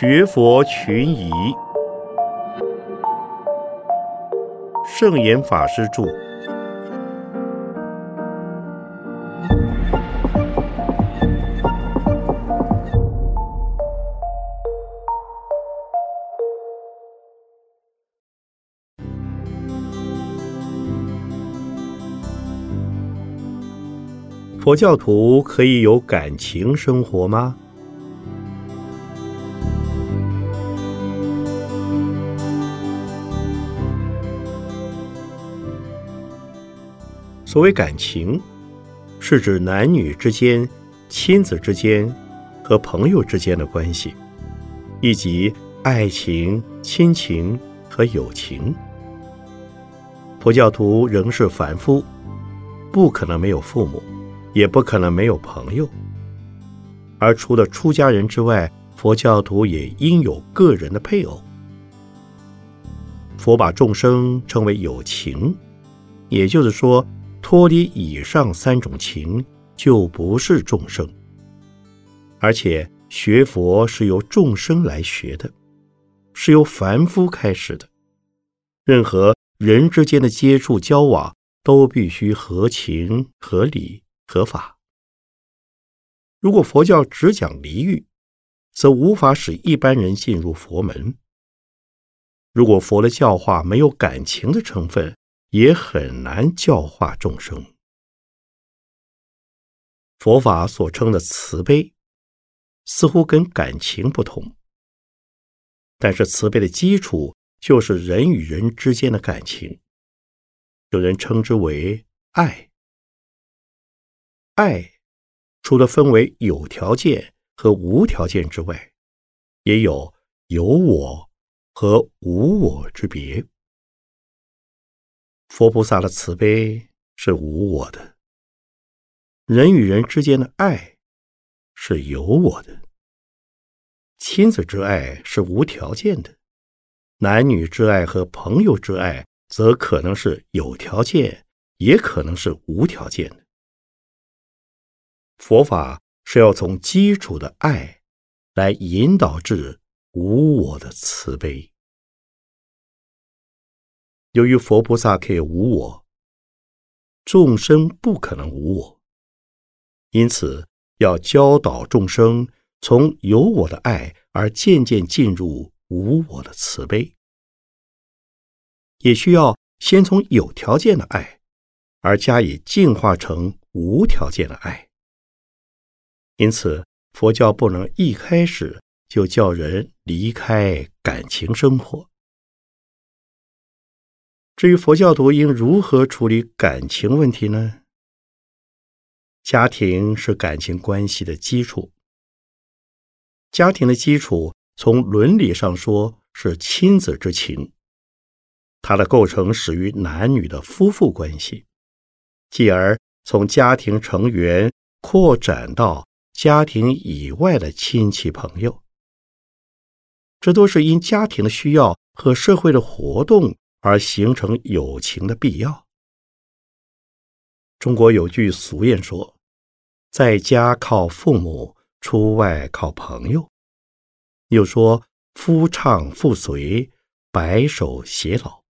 学佛群疑，圣严法师著。佛教徒可以有感情生活吗？所谓感情，是指男女之间、亲子之间和朋友之间的关系，以及爱情、亲情和友情。佛教徒仍是凡夫，不可能没有父母，也不可能没有朋友。而除了出家人之外，佛教徒也应有个人的配偶。佛把众生称为有情，也就是说。脱离以上三种情，就不是众生。而且学佛是由众生来学的，是由凡夫开始的。任何人之间的接触交往，都必须合情、合理、合法。如果佛教只讲离欲，则无法使一般人进入佛门。如果佛的教化没有感情的成分，也很难教化众生。佛法所称的慈悲，似乎跟感情不同，但是慈悲的基础就是人与人之间的感情，有人称之为爱。爱除了分为有条件和无条件之外，也有有我和无我之别。佛菩萨的慈悲是无我的，人与人之间的爱是有我的，亲子之爱是无条件的，男女之爱和朋友之爱则可能是有条件，也可能是无条件的。佛法是要从基础的爱来引导至无我的慈悲。由于佛菩萨可以无我，众生不可能无我，因此要教导众生从有我的爱而渐渐进入无我的慈悲，也需要先从有条件的爱而加以进化成无条件的爱。因此，佛教不能一开始就叫人离开感情生活。至于佛教徒应如何处理感情问题呢？家庭是感情关系的基础。家庭的基础，从伦理上说是亲子之情，它的构成始于男女的夫妇关系，继而从家庭成员扩展到家庭以外的亲戚朋友。这都是因家庭的需要和社会的活动。而形成友情的必要。中国有句俗谚说：“在家靠父母，出外靠朋友。”又说：“夫唱妇随，白首偕老。”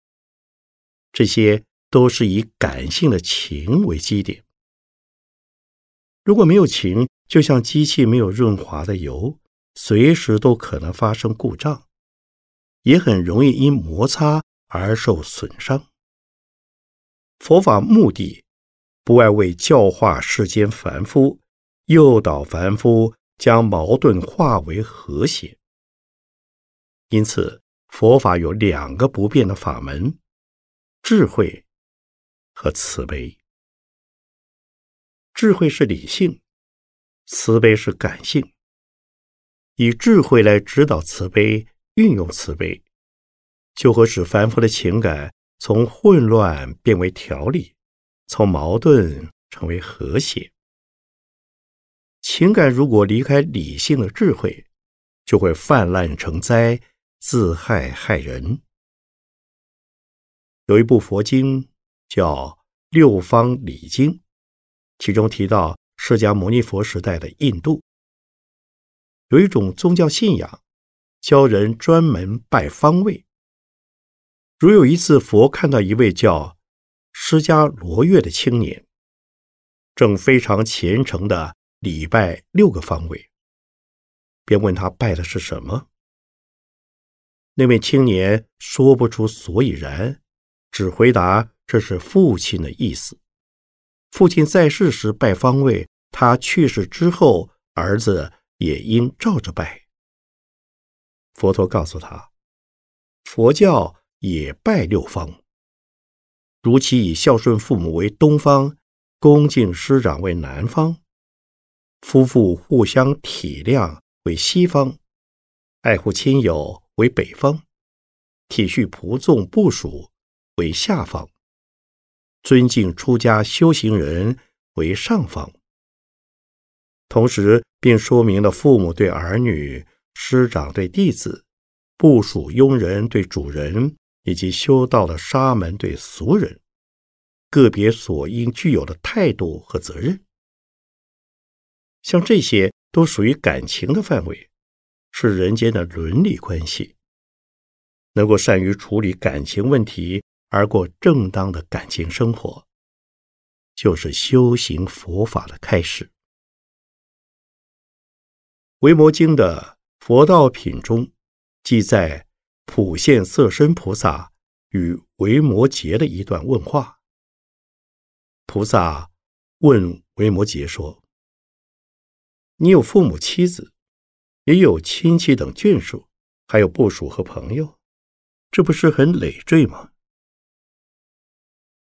这些都是以感性的情为基点。如果没有情，就像机器没有润滑的油，随时都可能发生故障，也很容易因摩擦。而受损伤。佛法目的不外为教化世间凡夫，诱导凡夫将矛盾化为和谐。因此，佛法有两个不变的法门：智慧和慈悲。智慧是理性，慈悲是感性。以智慧来指导慈悲，运用慈悲。就会使凡夫的情感从混乱变为条理，从矛盾成为和谐。情感如果离开理性的智慧，就会泛滥成灾，自害害人。有一部佛经叫《六方礼经》，其中提到释迦牟尼佛时代的印度，有一种宗教信仰，教人专门拜方位。如有一次，佛看到一位叫释迦罗月的青年，正非常虔诚的礼拜六个方位，便问他拜的是什么。那位青年说不出所以然，只回答这是父亲的意思。父亲在世时拜方位，他去世之后，儿子也应照着拜。佛陀告诉他，佛教也拜六方，如其以孝顺父母为东方，恭敬师长为南方，夫妇互相体谅为西方，爱护亲友。为北方，体恤仆众部属为下方，尊敬出家修行人为上方。同时，并说明了父母对儿女、师长对弟子、部属佣人对主人，以及修道的沙门对俗人，个别所应具有的态度和责任。像这些都属于感情的范围。是人间的伦理关系，能够善于处理感情问题而过正当的感情生活，就是修行佛法的开始。《维摩经》的佛道品中记载普现色身菩萨与维摩诘的一段问话。菩萨问维摩诘说：“你有父母妻子？”也有亲戚等眷属，还有部属和朋友，这不是很累赘吗？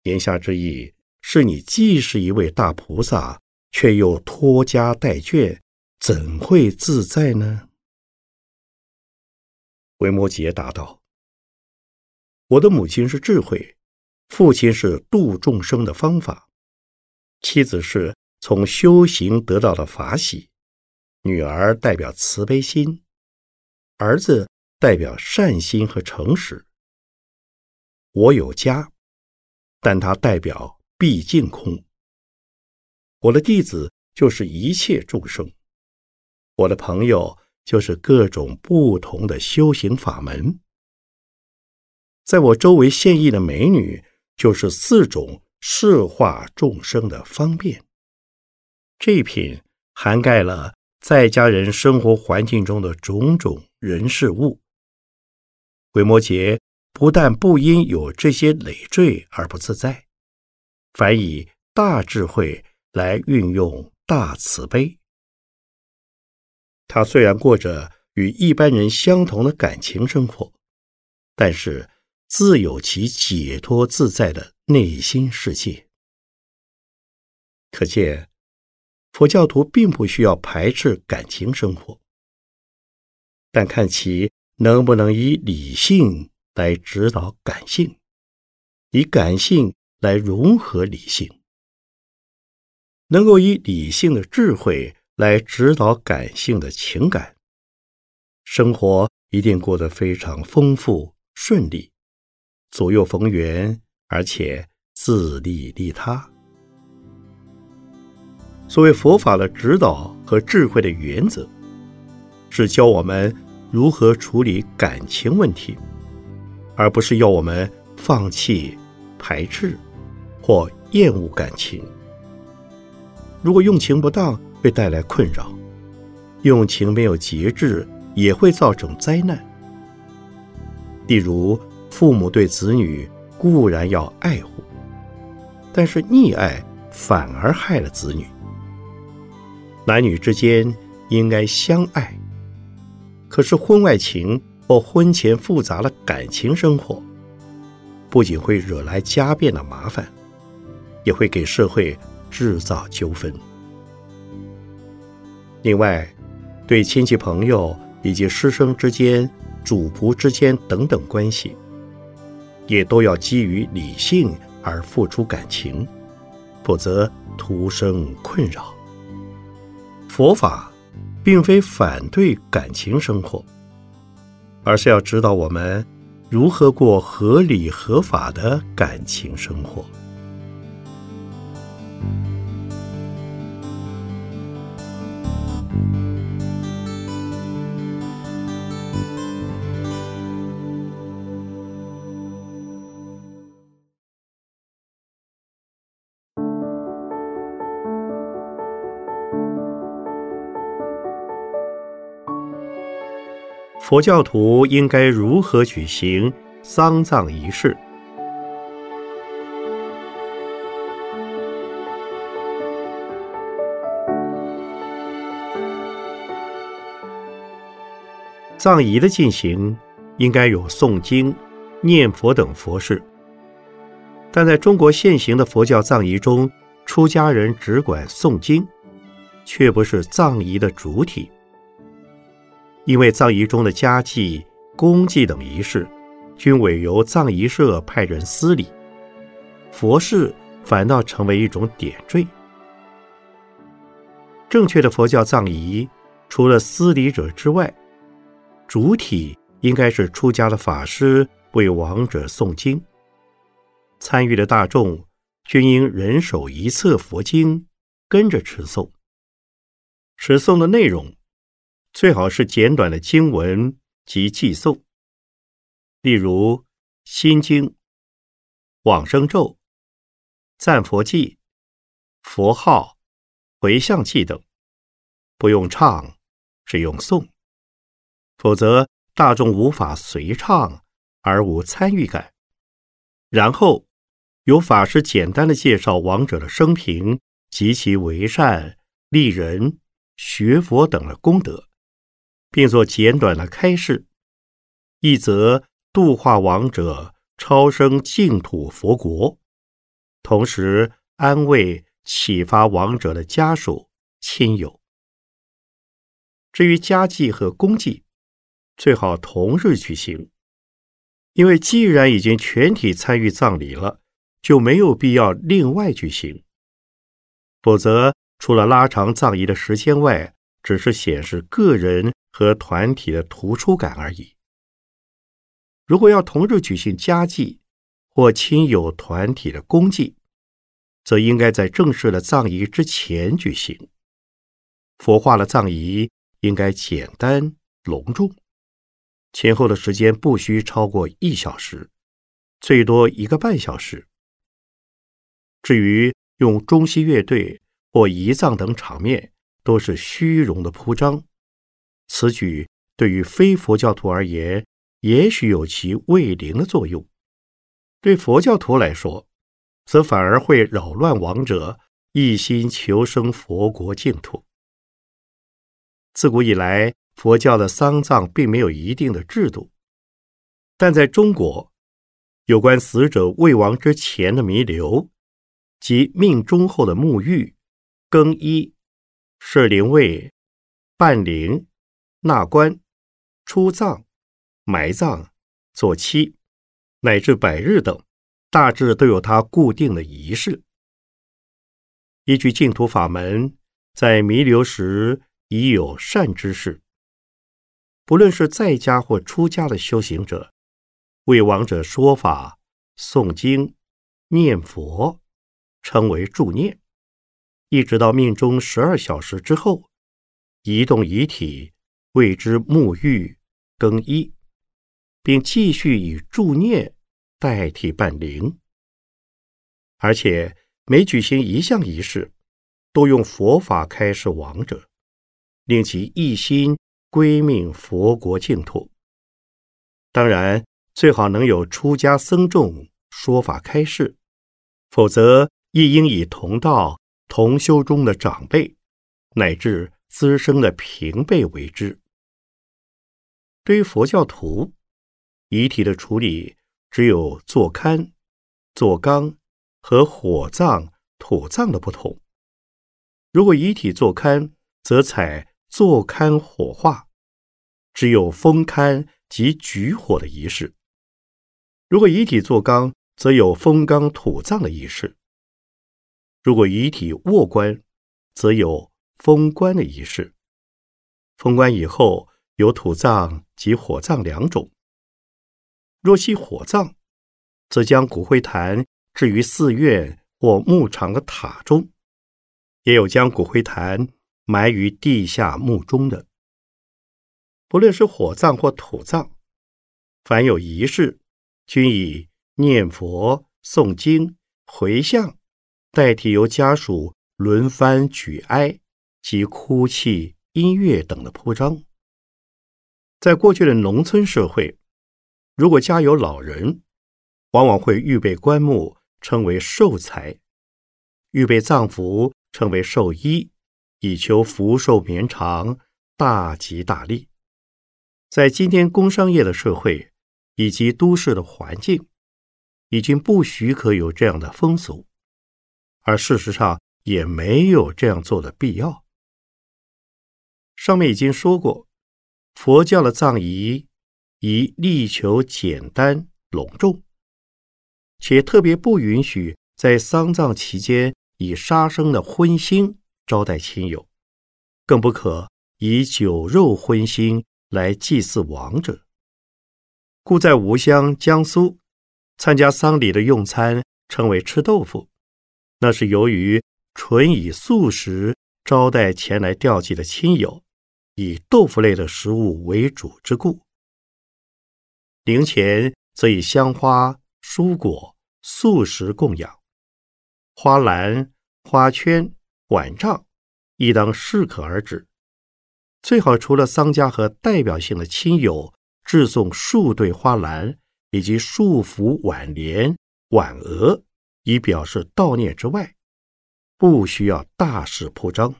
言下之意是你既是一位大菩萨，却又拖家带眷，怎会自在呢？维摩诘答道：“我的母亲是智慧，父亲是度众生的方法，妻子是从修行得到的法喜。”女儿代表慈悲心，儿子代表善心和诚实。我有家，但它代表毕竟空。我的弟子就是一切众生，我的朋友就是各种不同的修行法门。在我周围现役的美女，就是四种摄化众生的方便。这一品涵盖了。在家人生活环境中的种种人事物，鬼魔节不但不因有这些累赘而不自在，反以大智慧来运用大慈悲。他虽然过着与一般人相同的感情生活，但是自有其解脱自在的内心世界。可见。佛教徒并不需要排斥感情生活，但看其能不能以理性来指导感性，以感性来融合理性。能够以理性的智慧来指导感性的情感，生活一定过得非常丰富顺利，左右逢源，而且自利利他。所谓佛法的指导和智慧的原则，是教我们如何处理感情问题，而不是要我们放弃、排斥或厌恶感情。如果用情不当，会带来困扰；用情没有节制，也会造成灾难。例如，父母对子女固然要爱护，但是溺爱反而害了子女。男女之间应该相爱，可是婚外情或婚前复杂的感情生活，不仅会惹来家变的麻烦，也会给社会制造纠纷。另外，对亲戚朋友以及师生之间、主仆之间等等关系，也都要基于理性而付出感情，否则徒生困扰。佛法并非反对感情生活，而是要指导我们如何过合理合法的感情生活。佛教徒应该如何举行丧葬仪式？葬仪的进行应该有诵经、念佛等佛事，但在中国现行的佛教葬仪中，出家人只管诵经，却不是葬仪的主体。因为葬仪中的家祭、公祭等仪式，均委由葬仪社派人司礼，佛事反倒成为一种点缀。正确的佛教葬仪，除了司礼者之外，主体应该是出家的法师为亡者诵经，参与的大众均应人手一册佛经，跟着持诵。持诵的内容最好是简短的经文及寄诵，例如《心经》、往生咒、赞佛记、佛号、回向记等，不用唱，只用诵。否则，大众无法随唱而无参与感。然后，由法师简单的介绍亡者的生平及其为善、利人、学佛等的功德，并做简短的开示，一则度化亡者超生净土佛国，同时安慰启发亡者的家属亲友。至于家祭和公祭，最好同日举行，因为既然已经全体参与葬礼了，就没有必要另外举行。否则，除了拉长葬仪的时间外，只是显示个人和团体的突出感而已。如果要同日举行家祭或亲友团体的公祭，则应该在正式的葬仪之前举行。佛化的葬仪应该简单隆重。前后的时间不需超过一小时，最多一个半小时。至于用中西乐队或仪葬等场面，都是虚荣的铺张。此举对于非佛教徒而言，也许有其慰灵的作用；对佛教徒来说，则反而会扰乱亡者一心求生佛国净土。自古以来。佛教的丧葬并没有一定的制度，但在中国，有关死者未亡之前的弥留及命终后的沐浴、更衣、设灵位、办灵、纳棺、出葬、埋葬、做七，乃至百日等，大致都有它固定的仪式。依据净土法门，在弥留时已有善知识。不论是在家或出家的修行者，为亡者说法、诵经、念佛，称为助念，一直到命中十二小时之后，移动遗体，为之沐浴、更衣，并继续以助念代替伴灵。而且每举行一项仪式，都用佛法开示亡者，令其一心。归命佛国净土，当然最好能有出家僧众说法开示，否则亦应以同道同修中的长辈乃至资深的平辈为之。对于佛教徒，遗体的处理只有坐龛、坐缸和火葬、土葬的不同。如果遗体坐龛，则采。坐龛火化，只有封龛及举火的仪式；如果遗体坐缸，则有封缸土葬的仪式；如果遗体卧棺，则有封棺的仪式。封棺以后，有土葬及火葬两种。若系火葬，则将骨灰坛置于寺院或牧场的塔中，也有将骨灰坛。埋于地下墓中的，不论是火葬或土葬，凡有仪式，均以念佛、诵经、回向代替由家属轮番举哀及哭泣、音乐等的铺张。在过去的农村社会，如果家有老人，往往会预备棺木，称为寿材；预备葬服，称为寿衣，以求福寿绵长、大吉大利。在今天工商业的社会以及都市的环境，已经不许可有这样的风俗，而事实上也没有这样做的必要。上面已经说过。佛教的葬仪以力求简单隆重，且特别不允许在丧葬期间以杀生的荤腥招待亲友，更不可以酒肉荤腥来祭祀亡者。故在吴乡、江苏参加丧礼的用餐称为吃豆腐，那是由于纯以素食招待前来吊祭的亲友。以豆腐类的食物为主之故，灵前则以香花、蔬果、素食供养，花篮、花圈、碗杖亦当适可而止。最好除了丧家和代表性的亲友致送数对花篮以及数幅挽联、挽额，以表示悼念之外，不需要大肆铺张。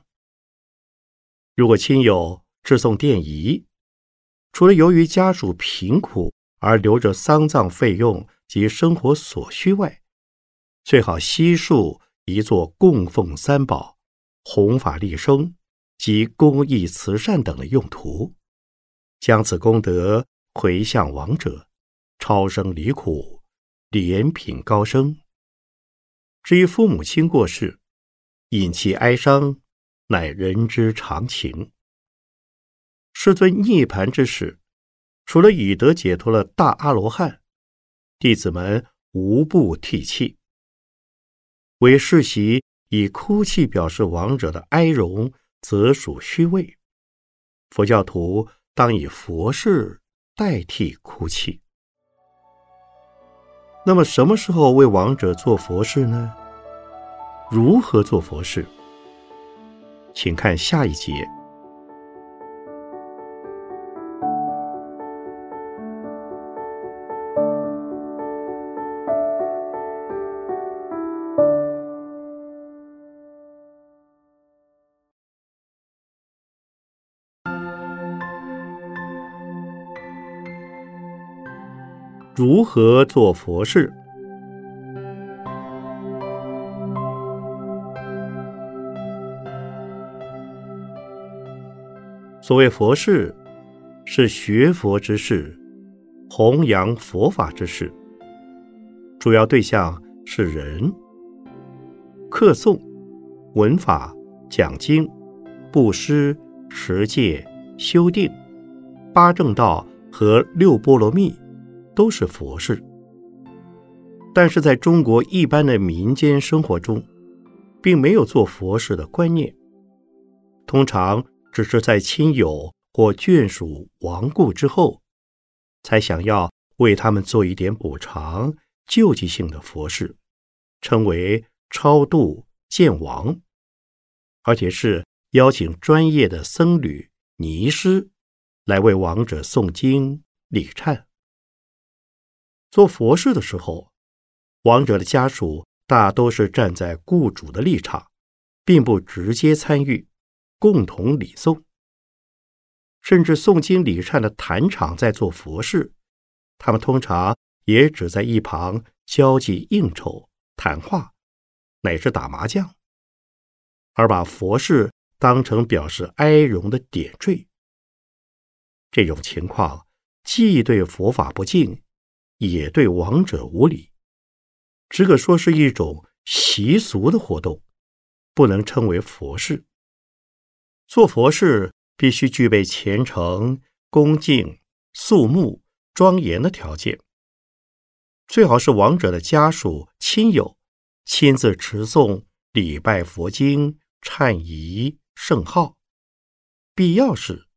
如果亲友，致送奠仪，除了由于家属贫苦而留着丧葬费用及生活所需外，最好悉数移作供奉三宝、弘法利生及公益慈善等的用途，将此功德回向亡者，超生离苦，怜品高升。至于父母亲过世，引其哀伤，乃人之常情。师尊涅盘之时，除了已得解脱了大阿罗汉，弟子们无不涕泣。为世袭以哭泣表示亡者的哀荣，则属虚伪。佛教徒当以佛事代替哭泣。那么，什么时候为亡者做佛事呢？如何做佛事？请看下一节。如何做佛事？所谓佛事，是学佛之事，弘扬佛法之事。主要对象是人，课诵、闻法、讲经、布施、持戒、修定、八正道和六波罗蜜。都是佛事，但是在中国一般的民间生活中，并没有做佛事的观念。通常只是在亲友或眷属亡故之后，才想要为他们做一点补偿、救济性的佛事，称为超度见亡，而且是邀请专业的僧侣、尼师来为亡者诵经礼忏。做佛事的时候，亡者的家属大都是站在雇主的立场，并不直接参与，共同礼诵。甚至诵经礼忏的坛场在做佛事，他们通常也只在一旁交际应酬、谈话，乃至打麻将，而把佛事当成表示哀荣的点缀。这种情况既对佛法不敬。也对亡者无礼，只可说是一种习俗的活动，不能称为佛事。做佛事必须具备虔诚、恭敬、肃穆、庄严的条件，最好是亡者的家属、亲友亲自持诵、礼拜佛经、忏仪、圣号，必要时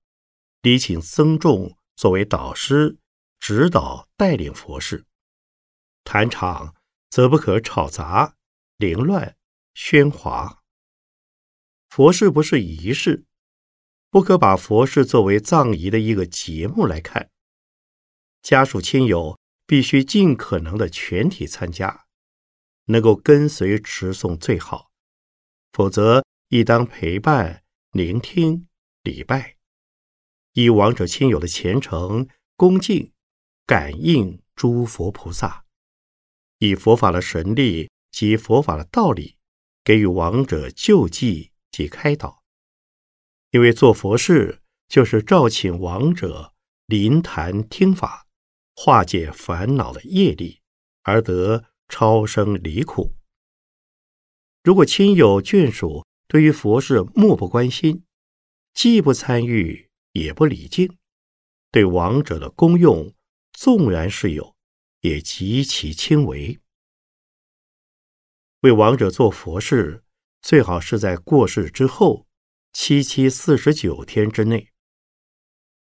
礼请僧众作为导师。指导带领佛事，坛场则不可吵杂、凌乱、喧哗。佛事不是仪式，不可把佛事作为葬仪的一个节目来看。家属亲友必须尽可能的全体参加，能够跟随持诵最好，否则亦当陪伴、聆听、礼拜，以亡者亲友的虔诚恭敬感应诸佛菩萨，以佛法的神力及佛法的道理，给予亡者救济及开导。因为做佛事就是召请亡者临坛听法，化解烦恼的业力，而得超生离苦。如果亲友眷属对于佛事漠不关心，既不参与也不礼敬，对亡者的功用纵然是有，也极其轻微。为亡者做佛事，最好是在过世之后。七七四十九天之内，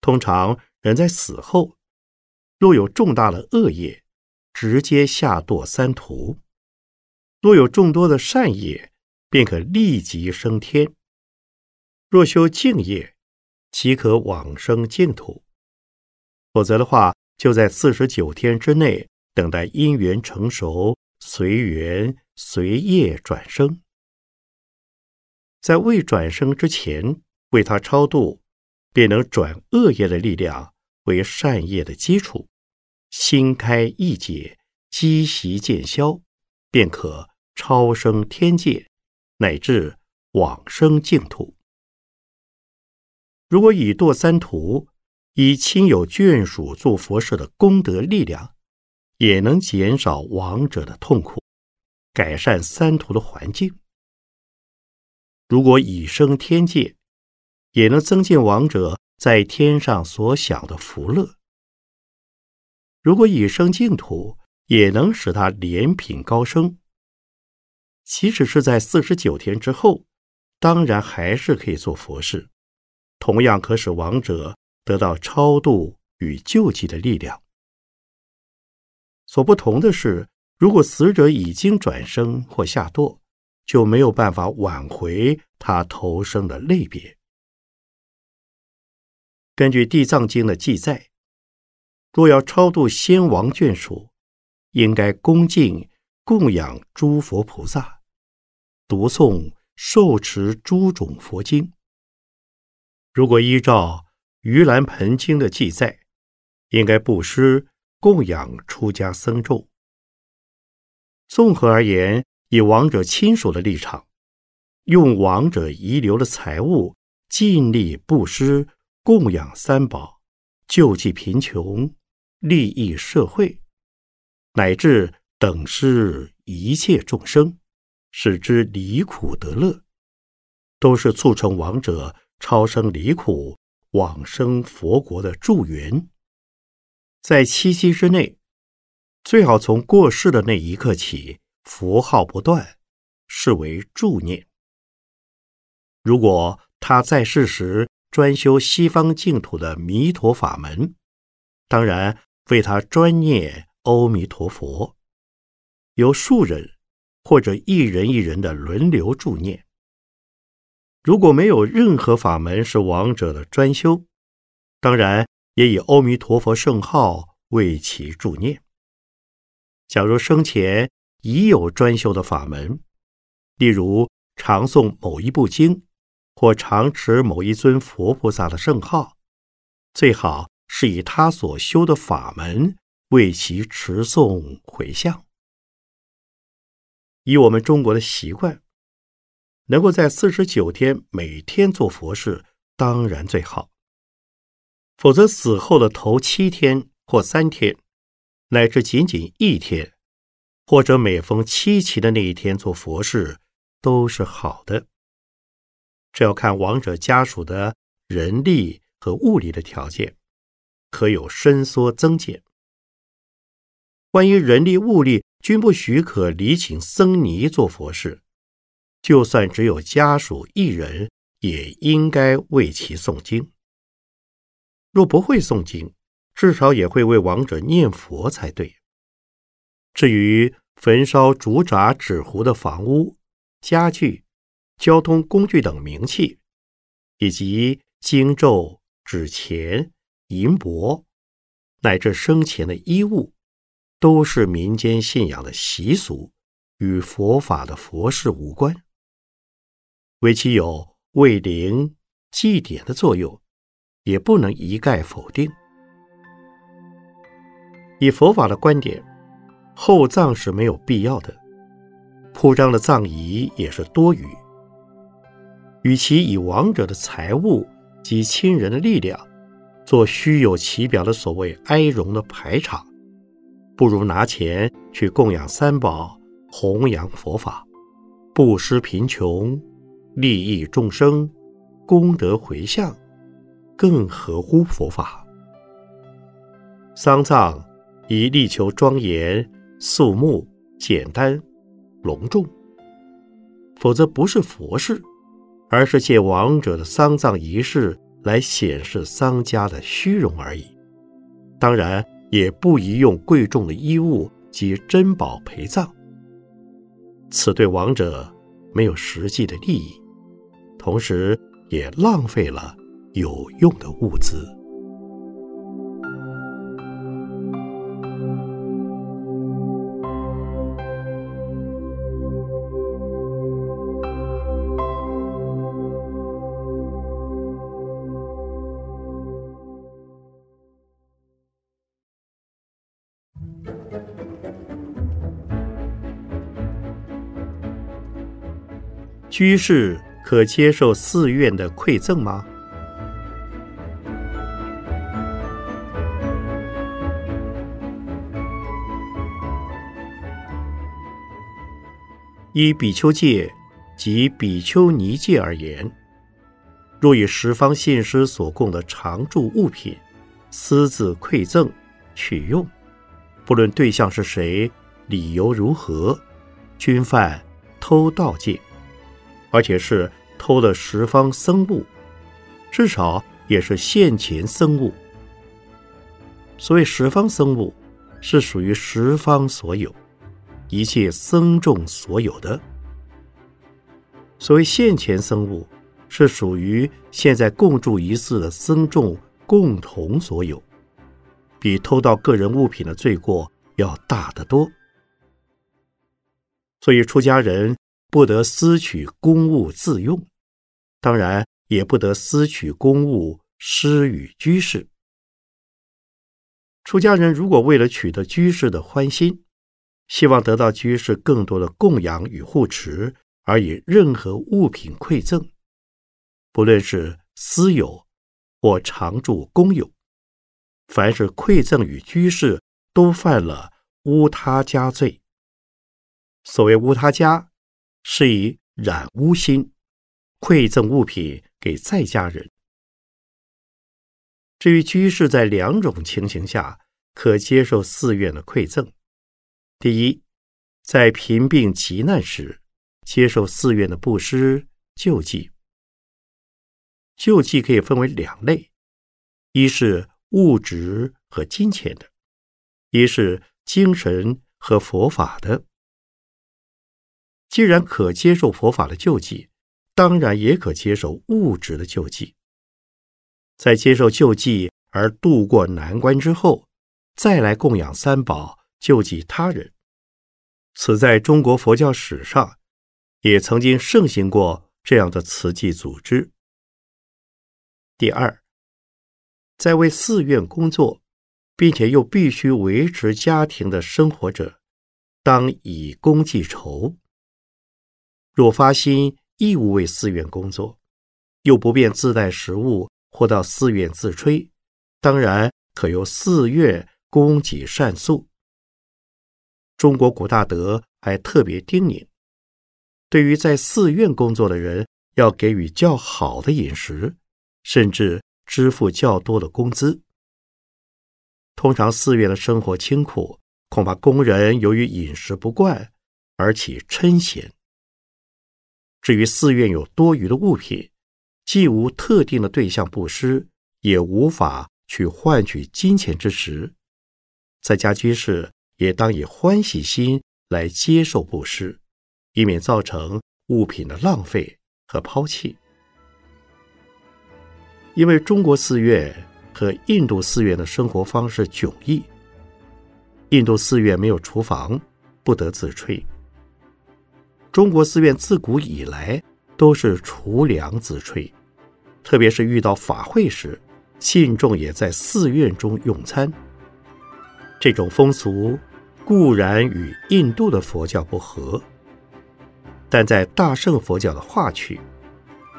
通常人在死后，若有重大的恶业，直接下堕三途；若有众多的善业，便可立即升天；若修净业，即可往生净土。否则的话，就在四十九天之内，等待因缘成熟，随缘随业转生。在未转生之前，为他超度，便能转恶业的力量为善业的基础，心开意解，积习渐消，便可超生天界，乃至往生净土。如果以堕三途，以亲友眷属做佛事的功德力量，也能减少亡者的痛苦，改善三途的环境。如果已生天界，也能增进亡者在天上所享的福乐；如果已生净土，也能使他莲品高升。即使是在四十九天之后，当然还是可以做佛事，同样可使亡者得到超度与救济的力量。所不同的是，如果死者已经转生或下堕。就没有办法挽回他投生的类别。根据《地藏经》的记载，若要超度先王眷属，应该恭敬供养诸佛菩萨，读诵受持诸种佛经。如果依照《盂兰盆经》的记载，应该布施供养出家僧众。综合而言。以亡者亲属的立场，用亡者遗留的财物，尽力布施供养三宝，救济贫穷，利益社会，乃至等施一切众生，使之离苦得乐，都是促成亡者超生离苦、往生佛国的助缘。在七夕之内，最好从过世的那一刻起。符号不断，视为助念。如果他在世时专修西方净土的弥陀法门，当然为他专念阿弥陀佛，由数人或者一人一人的轮流助念。如果没有任何法门是亡者的专修，当然也以阿弥陀佛圣号为其助念。假如生前，已有专修的法门，例如常诵某一部经，或常持某一尊佛菩萨的圣号，最好是以他所修的法门为其持诵回向。以我们中国的习惯，能够在四十九天每天做佛事，当然最好。否则死后的头七天或三天，乃至仅仅一天。或者每逢七七的那一天做佛事都是好的，这要看亡者家属的人力和物力的条件，可有伸缩增减。关于人力物力均不许可，礼请僧尼做佛事，就算只有家属一人，也应该为其诵经。若不会诵经，至少也会为亡者念佛才对。至于，焚烧竹闸纸糊的房屋、家具、交通工具等名器，以及经咒、纸钱、银帛，乃至生前的衣物，都是民间信仰的习俗，与佛法的佛事无关。为其有为灵祭典的作用，也不能一概否定。以佛法的观点，厚葬是没有必要的，铺张的葬仪也是多余。与其以亡者的财物及亲人的力量做虚有其表的所谓哀荣的排场，不如拿钱去供养三宝，弘扬佛法，布施贫穷，利益众生，功德回向，更合乎佛法。丧葬。以力求庄严、肃穆、简单、隆重，否则不是佛事，而是借亡者的丧葬仪式来显示丧家的虚荣而已。当然，也不宜用贵重的衣物及珍宝陪葬，此对亡者没有实际的利益，同时也浪费了有用的物资。居士可接受寺院的馈赠吗？依比丘戒及比丘尼戒而言，若以十方信师所供的常住物品私自馈赠取用，不论对象是谁，理由如何，均犯偷盗戒。而且是偷了十方僧物，至少也是现前僧物。所谓十方僧物，是属于十方所有，一切僧众所有的。所谓现前僧物，是属于现在共住一寺的僧众共同所有，比偷盗个人物品的罪过要大得多。所以出家人。不得私取公物自用，当然也不得私取公物施与居士。出家人如果为了取得居士的欢心，希望得到居士更多的供养与护持，而以任何物品馈赠，不论是私有或常住公有，凡是馈赠与居士，都犯了污他家罪。所谓污他家。是以染污心，馈赠物品给在家人。至于居士，在两种情形下可接受寺院的馈赠：第一，在贫病急难时，接受寺院的布施救济。救济可以分为两类：一是物质和金钱的，一是精神和佛法的。既然可接受佛法的救济，当然也可接受物质的救济。在接受救济而渡过难关之后，再来供养三宝，救济他人，此在中国佛教史上也曾经盛行过这样的慈济组织。第二，在为寺院工作，并且又必须维持家庭的生活者，当以功计酬。若发心义务为寺院工作，又不便自带食物或到寺院自炊，当然可由寺院供给膳宿。中国古大德还特别叮咛，对于在寺院工作的人，要给予较好的饮食，甚至支付较多的工资。通常寺院的生活清苦，恐怕工人由于饮食不惯而起嗔嫌。至于寺院有多余的物品，既无特定的对象布施，也无法去换取金钱之时，在家居士也当以欢喜心来接受布施，以免造成物品的浪费和抛弃。因为中国寺院和印度寺院的生活方式迥异。印度寺院没有厨房，不得自炊。中国寺院自古以来都是厨粮自炊，特别是遇到法会时，信众也在寺院中用餐。这种风俗固然与印度的佛教不合，但在大乘佛教的化区，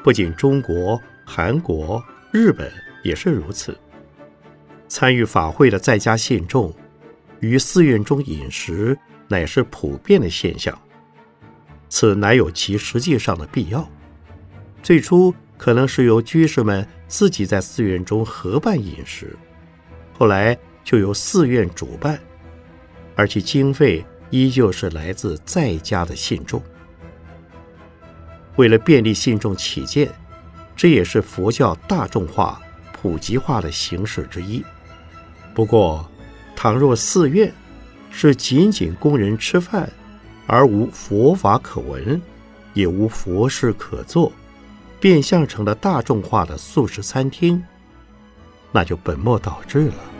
不仅中国、韩国、日本也是如此。参与法会的在家信众，于寺院中饮食乃是普遍的现象。此乃有其实际上的必要。最初可能是由居士们自己在寺院中合办饮食，后来。就由寺院主办，而其经费依旧是来自在家的信众。为了便利信众起见，这也是佛教大众化、普及化的形式之一。不过，倘若寺院是仅仅供人吃饭，而无佛法可闻，也无佛事可做，变相成了大众化的素食餐厅，那就本末倒置了。